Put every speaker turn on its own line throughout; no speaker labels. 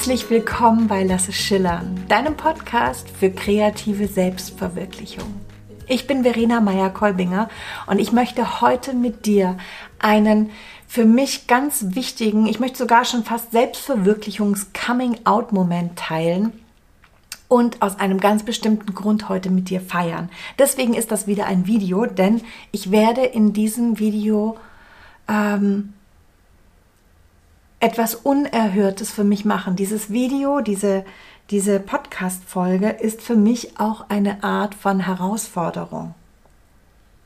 Herzlich willkommen bei Lasse Schillern, deinem Podcast für kreative Selbstverwirklichung. Ich bin Verena Meyer-Kolbinger und ich möchte heute mit dir einen für mich ganz wichtigen, ich möchte sogar schon fast Selbstverwirklichungs-Coming-out-Moment teilen und aus einem ganz bestimmten Grund heute mit dir feiern. Deswegen ist das wieder ein Video, denn ich werde in diesem Video ähm, etwas Unerhörtes für mich machen. Dieses Video, diese, diese Podcast-Folge ist für mich auch eine Art von Herausforderung.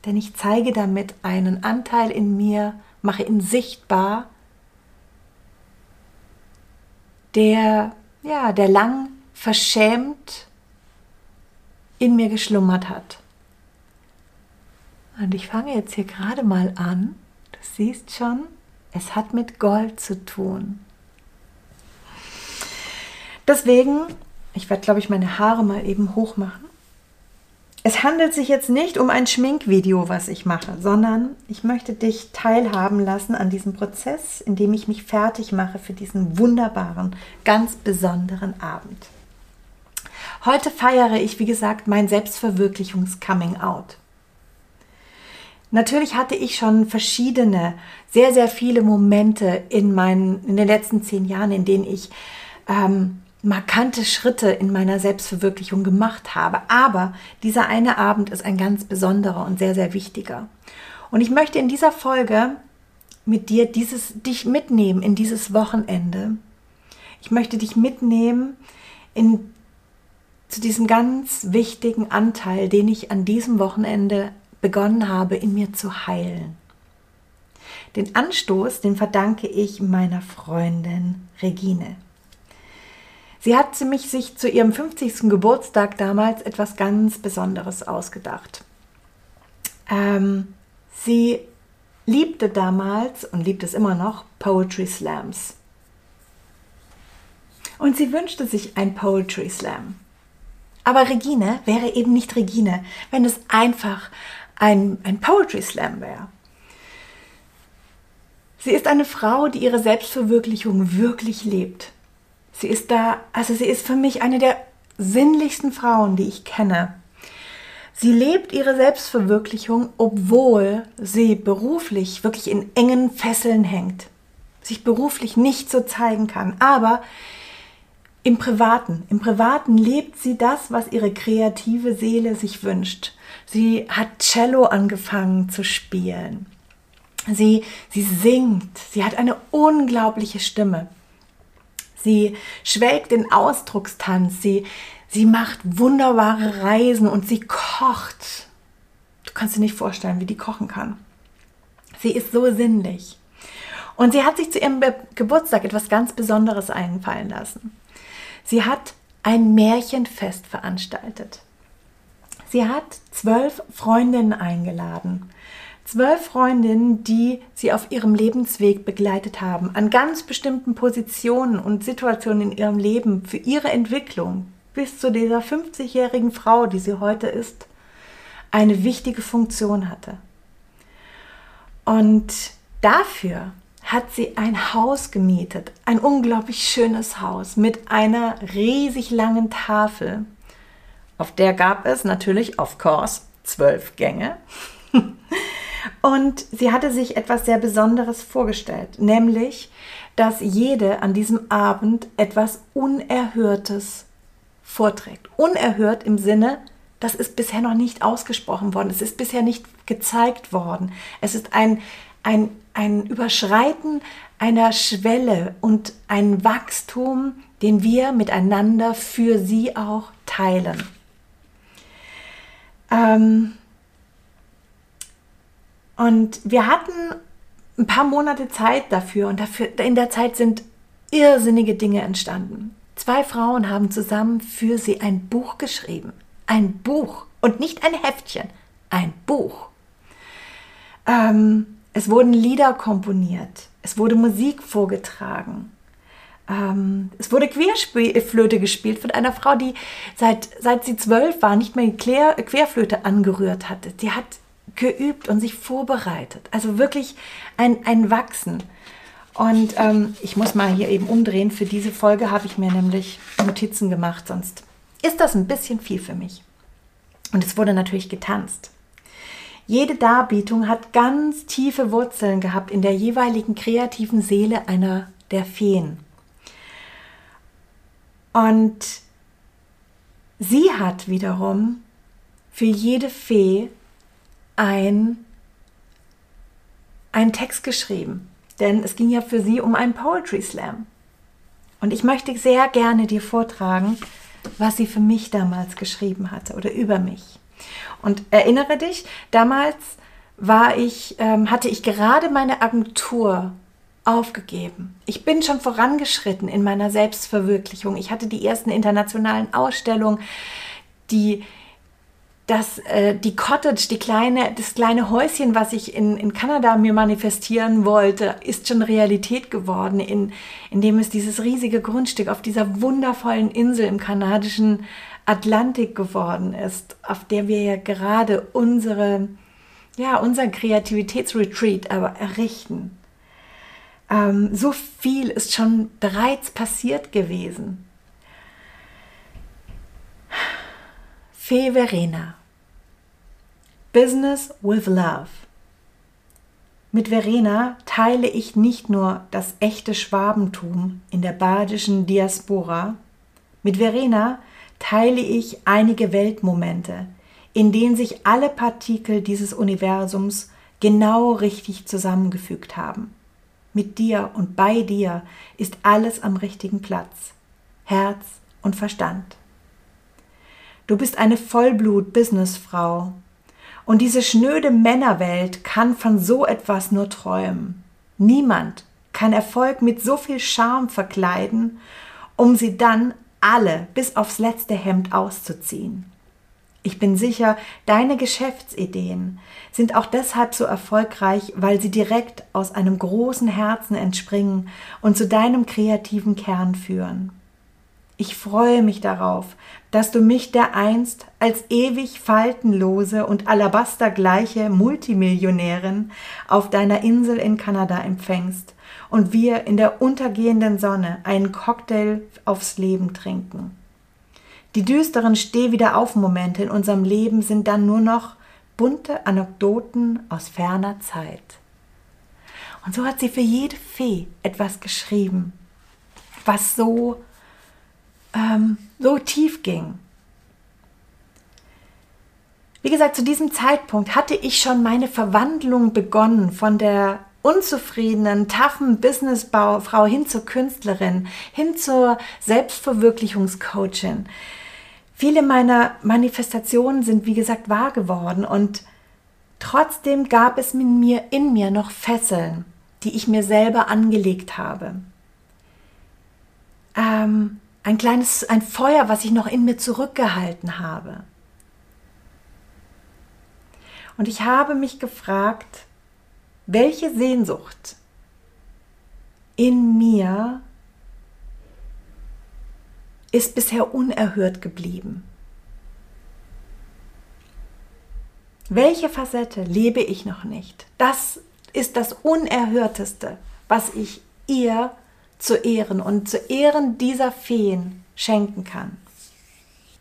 Denn ich zeige damit einen Anteil in mir, mache ihn sichtbar, der, ja, der lang verschämt in mir geschlummert hat. Und ich fange jetzt hier gerade mal an. Du siehst schon, es hat mit Gold zu tun. Deswegen, ich werde, glaube ich, meine Haare mal eben hoch machen. Es handelt sich jetzt nicht um ein Schminkvideo, was ich mache, sondern ich möchte dich teilhaben lassen an diesem Prozess, in dem ich mich fertig mache für diesen wunderbaren, ganz besonderen Abend. Heute feiere ich, wie gesagt, mein Selbstverwirklichungs-Coming-out. Natürlich hatte ich schon verschiedene, sehr, sehr viele Momente in, meinen, in den letzten zehn Jahren, in denen ich ähm, markante Schritte in meiner Selbstverwirklichung gemacht habe. Aber dieser eine Abend ist ein ganz besonderer und sehr, sehr wichtiger. Und ich möchte in dieser Folge mit dir dieses, dich mitnehmen in dieses Wochenende. Ich möchte dich mitnehmen in, zu diesem ganz wichtigen Anteil, den ich an diesem Wochenende begonnen habe, in mir zu heilen. Den Anstoß, den verdanke ich meiner Freundin Regine. Sie hat mich sich zu ihrem 50. Geburtstag damals etwas ganz Besonderes ausgedacht. Ähm, sie liebte damals und liebt es immer noch Poetry Slams. Und sie wünschte sich ein Poetry Slam. Aber Regine wäre eben nicht Regine, wenn es einfach ein, ein Poetry Slam wäre. Sie ist eine Frau, die ihre Selbstverwirklichung wirklich lebt. Sie ist da, also sie ist für mich eine der sinnlichsten Frauen, die ich kenne. Sie lebt ihre Selbstverwirklichung, obwohl sie beruflich wirklich in engen Fesseln hängt, sich beruflich nicht so zeigen kann, aber im Privaten, im Privaten lebt sie das, was ihre kreative Seele sich wünscht. Sie hat Cello angefangen zu spielen. Sie, sie singt. Sie hat eine unglaubliche Stimme. Sie schwelgt in Ausdruckstanz. Sie, sie macht wunderbare Reisen und sie kocht. Du kannst dir nicht vorstellen, wie die kochen kann. Sie ist so sinnlich. Und sie hat sich zu ihrem Geburtstag etwas ganz Besonderes einfallen lassen. Sie hat ein Märchenfest veranstaltet. Sie hat zwölf Freundinnen eingeladen. Zwölf Freundinnen, die sie auf ihrem Lebensweg begleitet haben, an ganz bestimmten Positionen und Situationen in ihrem Leben für ihre Entwicklung bis zu dieser 50-jährigen Frau, die sie heute ist, eine wichtige Funktion hatte. Und dafür hat sie ein Haus gemietet, ein unglaublich schönes Haus mit einer riesig langen Tafel. Auf der gab es natürlich, of course, zwölf Gänge. Und sie hatte sich etwas sehr Besonderes vorgestellt, nämlich, dass jede an diesem Abend etwas Unerhörtes vorträgt. Unerhört im Sinne, das ist bisher noch nicht ausgesprochen worden, es ist bisher nicht gezeigt worden. Es ist ein, ein, ein Überschreiten einer Schwelle und ein Wachstum, den wir miteinander für sie auch teilen. Ähm und wir hatten ein paar Monate Zeit dafür und dafür, in der Zeit sind irrsinnige Dinge entstanden. Zwei Frauen haben zusammen für sie ein Buch geschrieben. Ein Buch und nicht ein Heftchen, ein Buch. Ähm, es wurden Lieder komponiert, es wurde Musik vorgetragen. Ähm, es wurde Querflöte gespielt von einer Frau, die seit, seit sie zwölf war nicht mehr die Quer, Querflöte angerührt hatte. Sie hat geübt und sich vorbereitet. Also wirklich ein, ein Wachsen. Und ähm, ich muss mal hier eben umdrehen. Für diese Folge habe ich mir nämlich Notizen gemacht, sonst ist das ein bisschen viel für mich. Und es wurde natürlich getanzt. Jede Darbietung hat ganz tiefe Wurzeln gehabt in der jeweiligen kreativen Seele einer der Feen. Und sie hat wiederum für jede Fee ein, einen Text geschrieben. Denn es ging ja für sie um einen Poetry Slam. Und ich möchte sehr gerne dir vortragen, was sie für mich damals geschrieben hatte oder über mich. Und erinnere dich, damals war ich, ähm, hatte ich gerade meine Agentur aufgegeben. Ich bin schon vorangeschritten in meiner Selbstverwirklichung. Ich hatte die ersten internationalen Ausstellungen, die das, äh, die Cottage, die kleine, das kleine Häuschen, was ich in, in Kanada mir manifestieren wollte, ist schon Realität geworden, in, indem es dieses riesige Grundstück auf dieser wundervollen Insel im kanadischen Atlantik geworden ist, auf der wir ja gerade unsere, ja, unser Kreativitätsretreat aber errichten. Ähm, so viel ist schon bereits passiert gewesen. Fee Verena. Business with Love. Mit Verena teile ich nicht nur das echte Schwabentum in der badischen Diaspora. Mit Verena teile ich einige Weltmomente, in denen sich alle Partikel dieses Universums genau richtig zusammengefügt haben. Mit dir und bei dir ist alles am richtigen Platz. Herz und Verstand. Du bist eine Vollblut-Businessfrau. Und diese schnöde Männerwelt kann von so etwas nur träumen. Niemand kann Erfolg mit so viel Charme verkleiden, um sie dann alle bis aufs letzte Hemd auszuziehen. Ich bin sicher, deine Geschäftsideen sind auch deshalb so erfolgreich, weil sie direkt aus einem großen Herzen entspringen und zu deinem kreativen Kern führen. Ich freue mich darauf, dass du mich dereinst als ewig faltenlose und alabastergleiche Multimillionärin auf deiner Insel in Kanada empfängst und wir in der untergehenden Sonne einen Cocktail aufs Leben trinken. Die düsteren Steh-wieder-auf-Momente in unserem Leben sind dann nur noch bunte Anekdoten aus ferner Zeit. Und so hat sie für jede Fee etwas geschrieben, was so, ähm, so tief ging. Wie gesagt, zu diesem Zeitpunkt hatte ich schon meine Verwandlung begonnen von der unzufriedenen, taffen Businessfrau hin zur Künstlerin, hin zur Selbstverwirklichungscoachin. Viele meiner Manifestationen sind, wie gesagt, wahr geworden und trotzdem gab es in mir, in mir noch Fesseln, die ich mir selber angelegt habe. Ähm, ein kleines, ein Feuer, was ich noch in mir zurückgehalten habe. Und ich habe mich gefragt, welche Sehnsucht in mir ist bisher unerhört geblieben? Welche Facette lebe ich noch nicht? Das ist das Unerhörteste, was ich ihr zu Ehren und zu Ehren dieser Feen schenken kann.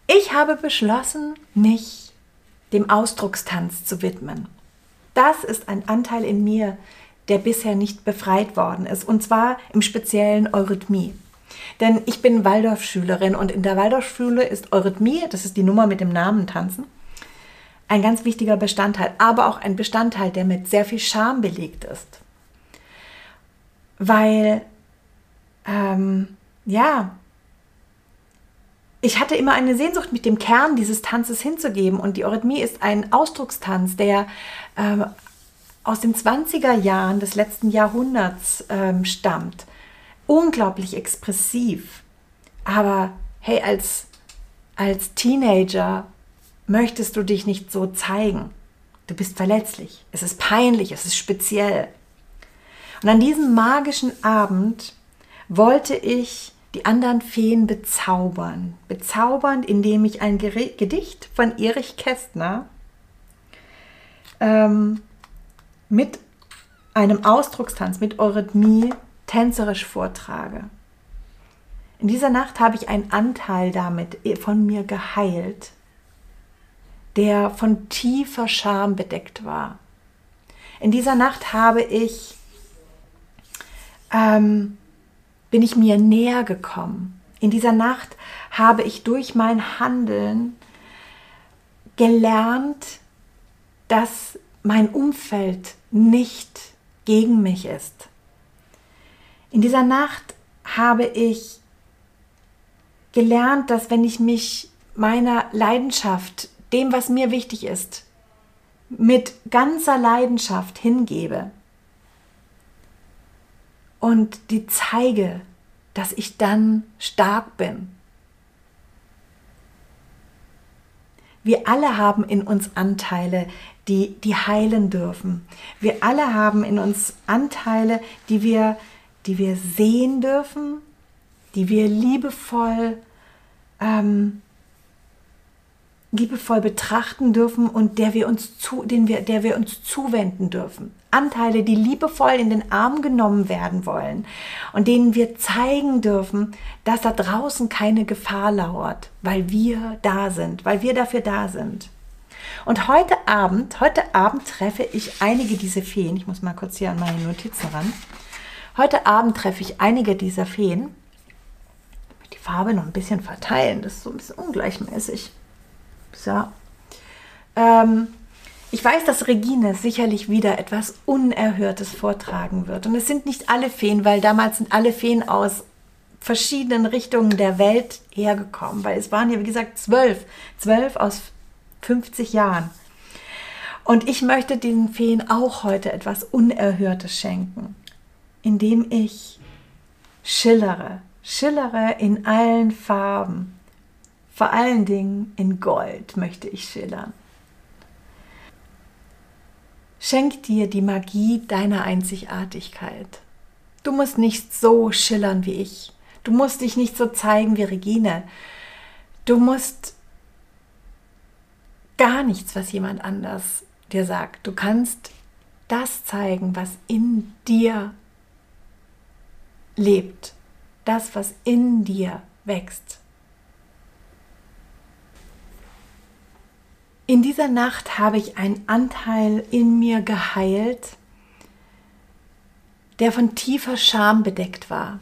Ich habe beschlossen, mich dem Ausdruckstanz zu widmen. Das ist ein Anteil in mir, der bisher nicht befreit worden ist, und zwar im speziellen Eurythmie. Denn ich bin Waldorfschülerin und in der Waldorfschule ist Eurythmie, das ist die Nummer mit dem Namen Tanzen, ein ganz wichtiger Bestandteil, aber auch ein Bestandteil, der mit sehr viel Scham belegt ist. Weil, ähm, ja, ich hatte immer eine Sehnsucht, mit dem Kern dieses Tanzes hinzugeben. Und die Eurythmie ist ein Ausdruckstanz, der ähm, aus den 20er Jahren des letzten Jahrhunderts ähm, stammt unglaublich expressiv. Aber hey, als, als Teenager möchtest du dich nicht so zeigen. Du bist verletzlich. Es ist peinlich, es ist speziell. Und an diesem magischen Abend wollte ich die anderen Feen bezaubern. Bezaubern, indem ich ein Gedicht von Erich Kästner ähm, mit einem Ausdruckstanz, mit Eurythmie tänzerisch vortrage. In dieser Nacht habe ich einen Anteil damit von mir geheilt, der von tiefer Scham bedeckt war. In dieser Nacht habe ich, ähm, bin ich mir näher gekommen. In dieser Nacht habe ich durch mein Handeln gelernt, dass mein Umfeld nicht gegen mich ist. In dieser Nacht habe ich gelernt, dass wenn ich mich meiner Leidenschaft, dem, was mir wichtig ist, mit ganzer Leidenschaft hingebe und die zeige, dass ich dann stark bin. Wir alle haben in uns Anteile, die, die heilen dürfen. Wir alle haben in uns Anteile, die wir, die wir sehen dürfen, die wir liebevoll ähm, liebevoll betrachten dürfen und der wir uns zu, den wir, der wir uns zuwenden dürfen. Anteile, die liebevoll in den Arm genommen werden wollen und denen wir zeigen dürfen, dass da draußen keine Gefahr lauert, weil wir da sind, weil wir dafür da sind. Und heute Abend, heute Abend treffe ich einige dieser Feen. Ich muss mal kurz hier an meine Notizen ran. Heute Abend treffe ich einige dieser Feen. Die Farbe noch ein bisschen verteilen, das ist so ein bisschen ungleichmäßig. So. Ähm, ich weiß, dass Regine sicherlich wieder etwas Unerhörtes vortragen wird. Und es sind nicht alle Feen, weil damals sind alle Feen aus verschiedenen Richtungen der Welt hergekommen, weil es waren ja, wie gesagt, zwölf. Zwölf aus 50 Jahren. Und ich möchte diesen Feen auch heute etwas Unerhörtes schenken, indem ich schillere, schillere in allen Farben, vor allen Dingen in Gold möchte ich schillern. Schenk dir die Magie deiner Einzigartigkeit. Du musst nicht so schillern wie ich. Du musst dich nicht so zeigen wie Regine. Du musst gar nichts, was jemand anders dir sagt. Du kannst das zeigen, was in dir lebt. Das, was in dir wächst. In dieser Nacht habe ich einen Anteil in mir geheilt, der von tiefer Scham bedeckt war.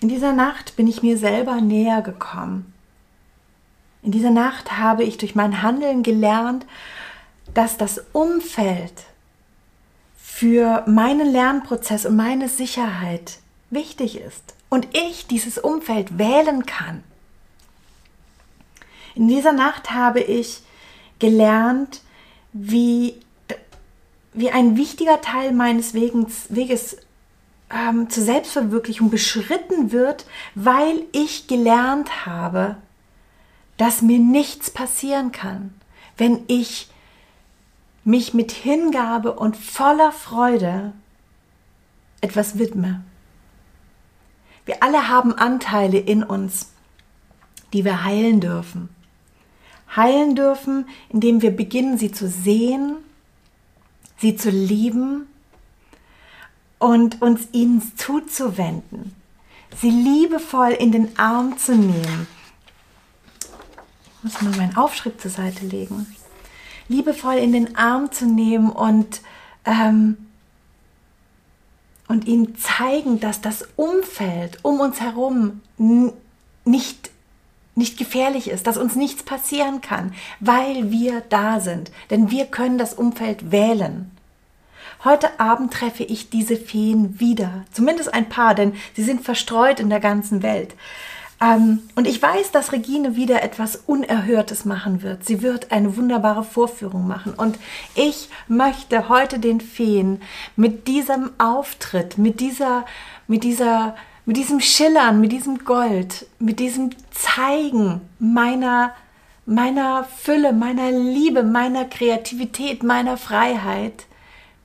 In dieser Nacht bin ich mir selber näher gekommen. In dieser Nacht habe ich durch mein Handeln gelernt, dass das Umfeld für meinen Lernprozess und meine Sicherheit wichtig ist und ich dieses Umfeld wählen kann. In dieser Nacht habe ich gelernt, wie, wie ein wichtiger Teil meines Weges, Weges ähm, zur Selbstverwirklichung beschritten wird, weil ich gelernt habe, dass mir nichts passieren kann, wenn ich mich mit Hingabe und voller Freude etwas widme. Wir alle haben Anteile in uns, die wir heilen dürfen heilen dürfen, indem wir beginnen, sie zu sehen, sie zu lieben und uns ihnen zuzuwenden, sie liebevoll in den Arm zu nehmen. Ich muss mal meinen Aufschritt zur Seite legen. Liebevoll in den Arm zu nehmen und, ähm, und ihnen zeigen, dass das Umfeld um uns herum nicht nicht gefährlich ist, dass uns nichts passieren kann, weil wir da sind. Denn wir können das Umfeld wählen. Heute Abend treffe ich diese Feen wieder, zumindest ein paar, denn sie sind verstreut in der ganzen Welt. Ähm, und ich weiß, dass Regine wieder etwas Unerhörtes machen wird. Sie wird eine wunderbare Vorführung machen. Und ich möchte heute den Feen mit diesem Auftritt, mit dieser, mit dieser mit diesem Schillern, mit diesem Gold, mit diesem Zeigen meiner, meiner Fülle, meiner Liebe, meiner Kreativität, meiner Freiheit,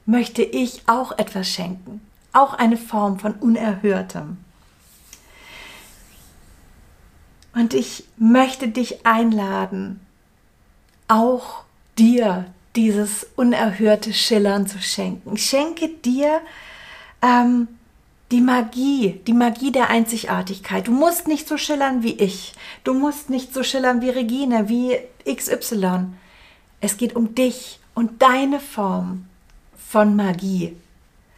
möchte ich auch etwas schenken. Auch eine Form von Unerhörtem. Und ich möchte dich einladen, auch dir dieses unerhörte Schillern zu schenken. Ich schenke dir ähm, die Magie, die Magie der Einzigartigkeit. Du musst nicht so schillern wie ich. Du musst nicht so schillern wie Regine, wie XY. Es geht um dich und deine Form von Magie.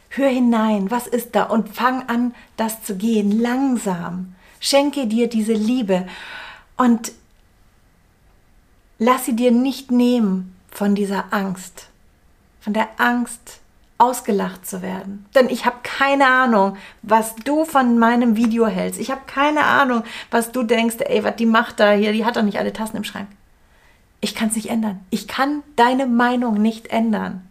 Hör hinein, was ist da und fang an, das zu gehen, langsam. Schenke dir diese Liebe und lass sie dir nicht nehmen von dieser Angst, von der Angst, ausgelacht zu werden. Denn ich habe keine Ahnung, was du von meinem Video hältst. Ich habe keine Ahnung, was du denkst, ey, was die macht da hier, die hat doch nicht alle Tassen im Schrank. Ich kann es nicht ändern. Ich kann deine Meinung nicht ändern.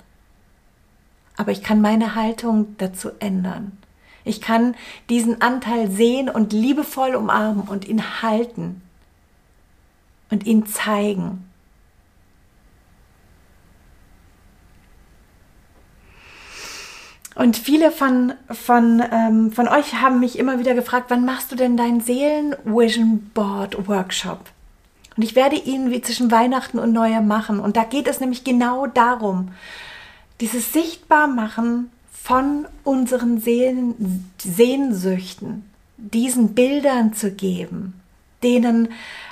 Aber ich kann meine Haltung dazu ändern. Ich kann diesen Anteil sehen und liebevoll umarmen und ihn halten und ihn zeigen. Und viele von, von, ähm, von euch haben mich immer wieder gefragt, wann machst du denn deinen Seelen-Vision Board Workshop? Und ich werde ihn wie zwischen Weihnachten und Neujahr machen. Und da geht es nämlich genau darum, dieses Sichtbarmachen von unseren Seelen, Sehnsüchten, diesen Bildern zu geben, denen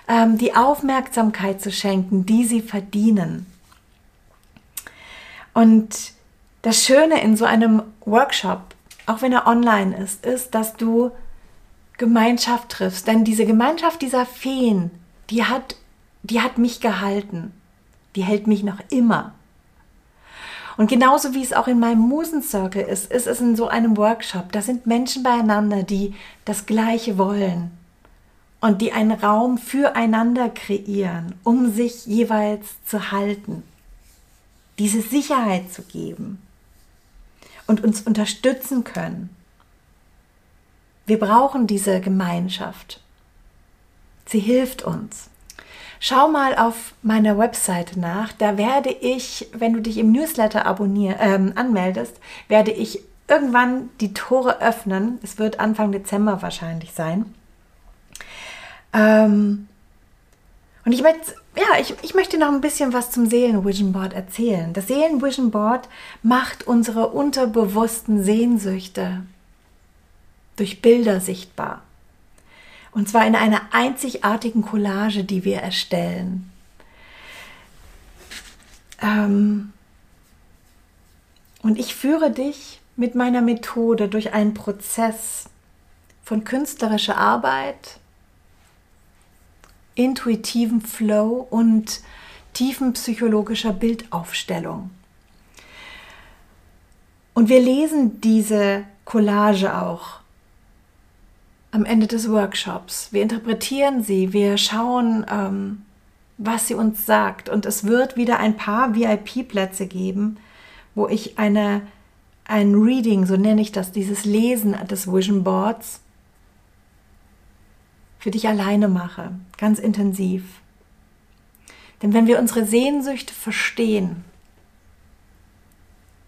ähm, die Aufmerksamkeit zu schenken, die sie verdienen. Und das Schöne in so einem Workshop, auch wenn er online ist, ist, dass du Gemeinschaft triffst. Denn diese Gemeinschaft dieser Feen, die hat, die hat mich gehalten. Die hält mich noch immer. Und genauso wie es auch in meinem Musencircle ist, ist es in so einem Workshop. Da sind Menschen beieinander, die das Gleiche wollen und die einen Raum füreinander kreieren, um sich jeweils zu halten, diese Sicherheit zu geben und uns unterstützen können. Wir brauchen diese Gemeinschaft. Sie hilft uns. Schau mal auf meiner Webseite nach. Da werde ich, wenn du dich im Newsletter abonnier, ähm, anmeldest, werde ich irgendwann die Tore öffnen. Es wird Anfang Dezember wahrscheinlich sein. Ähm, und ich möchte, ja, ich, ich möchte noch ein bisschen was zum Seelenvision Board erzählen. Das Seelenvision Board macht unsere unterbewussten Sehnsüchte durch Bilder sichtbar. Und zwar in einer einzigartigen Collage, die wir erstellen. Ähm und ich führe dich mit meiner Methode durch einen Prozess von künstlerischer Arbeit, intuitiven Flow und tiefen psychologischer Bildaufstellung. Und wir lesen diese Collage auch am Ende des Workshops. Wir interpretieren sie, wir schauen, ähm, was sie uns sagt. Und es wird wieder ein paar VIP-Plätze geben, wo ich eine, ein Reading, so nenne ich das, dieses Lesen des Vision Boards, für dich alleine mache, ganz intensiv. Denn wenn wir unsere Sehnsüchte verstehen,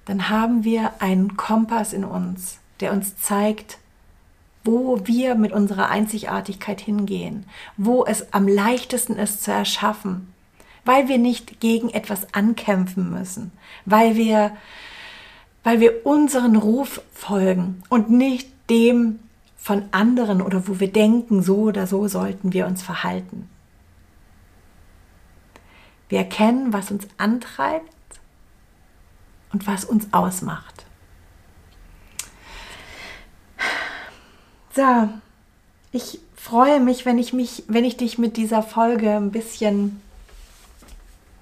dann haben wir einen Kompass in uns, der uns zeigt, wo wir mit unserer Einzigartigkeit hingehen, wo es am leichtesten ist zu erschaffen, weil wir nicht gegen etwas ankämpfen müssen, weil wir, weil wir unseren Ruf folgen und nicht dem, von anderen oder wo wir denken, so oder so sollten wir uns verhalten. Wir erkennen, was uns antreibt und was uns ausmacht. So, ich freue mich, wenn ich mich, wenn ich dich mit dieser Folge ein bisschen,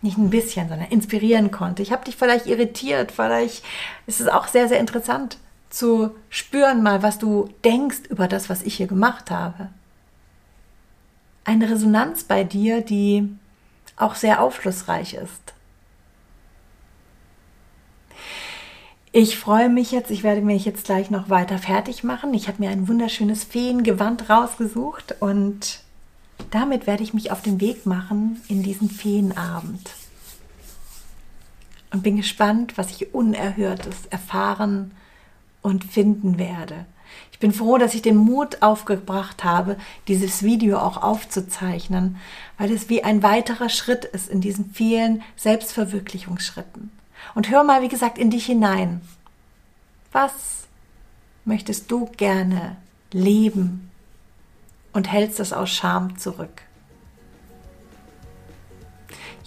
nicht ein bisschen, sondern inspirieren konnte. Ich habe dich vielleicht irritiert, vielleicht ist es auch sehr, sehr interessant zu spüren mal, was du denkst über das, was ich hier gemacht habe. Eine Resonanz bei dir, die auch sehr aufschlussreich ist. Ich freue mich jetzt, ich werde mich jetzt gleich noch weiter fertig machen. Ich habe mir ein wunderschönes Feengewand rausgesucht und damit werde ich mich auf den Weg machen in diesen Feenabend. Und bin gespannt, was ich Unerhörtes erfahren und finden werde. Ich bin froh, dass ich den Mut aufgebracht habe, dieses Video auch aufzuzeichnen, weil es wie ein weiterer Schritt ist in diesen vielen Selbstverwirklichungsschritten. Und hör mal, wie gesagt, in dich hinein. Was möchtest du gerne leben und hältst es aus Scham zurück?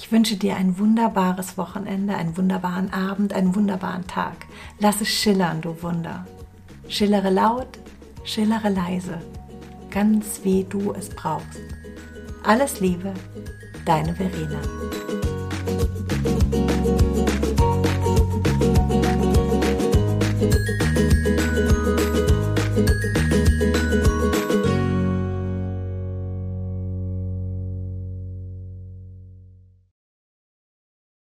Ich wünsche dir ein wunderbares Wochenende, einen wunderbaren Abend, einen wunderbaren Tag. Lass es schillern, du Wunder. Schillere laut, schillere leise, ganz wie du es brauchst. Alles Liebe, deine Verena.